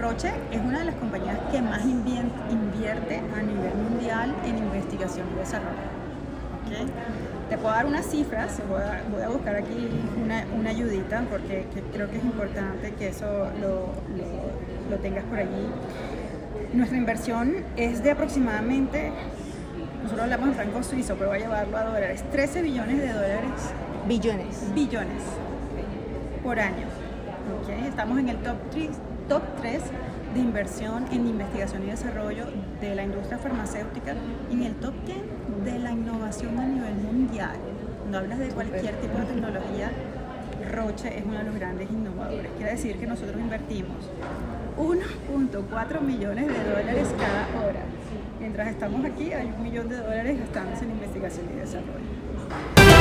Roche es una de las compañías que más invierte a nivel mundial en investigación y desarrollo. ¿Okay? Te puedo dar unas cifras, voy a, voy a buscar aquí una, una ayudita porque que creo que es importante que eso lo, lo, lo tengas por allí. Nuestra inversión es de aproximadamente, nosotros hablamos en franco suizo, pero voy a llevarlo a dólares, 13 billones de dólares. Billones. Billones por año. ¿Okay? Estamos en el top 3 top 3 de inversión en investigación y desarrollo de la industria farmacéutica y en el top 10 de la innovación a nivel mundial. Cuando hablas de cualquier tipo de tecnología, Roche es uno de los grandes innovadores. Quiere decir que nosotros invertimos 1.4 millones de dólares cada hora. Mientras estamos aquí hay un millón de dólares gastándose en investigación y desarrollo.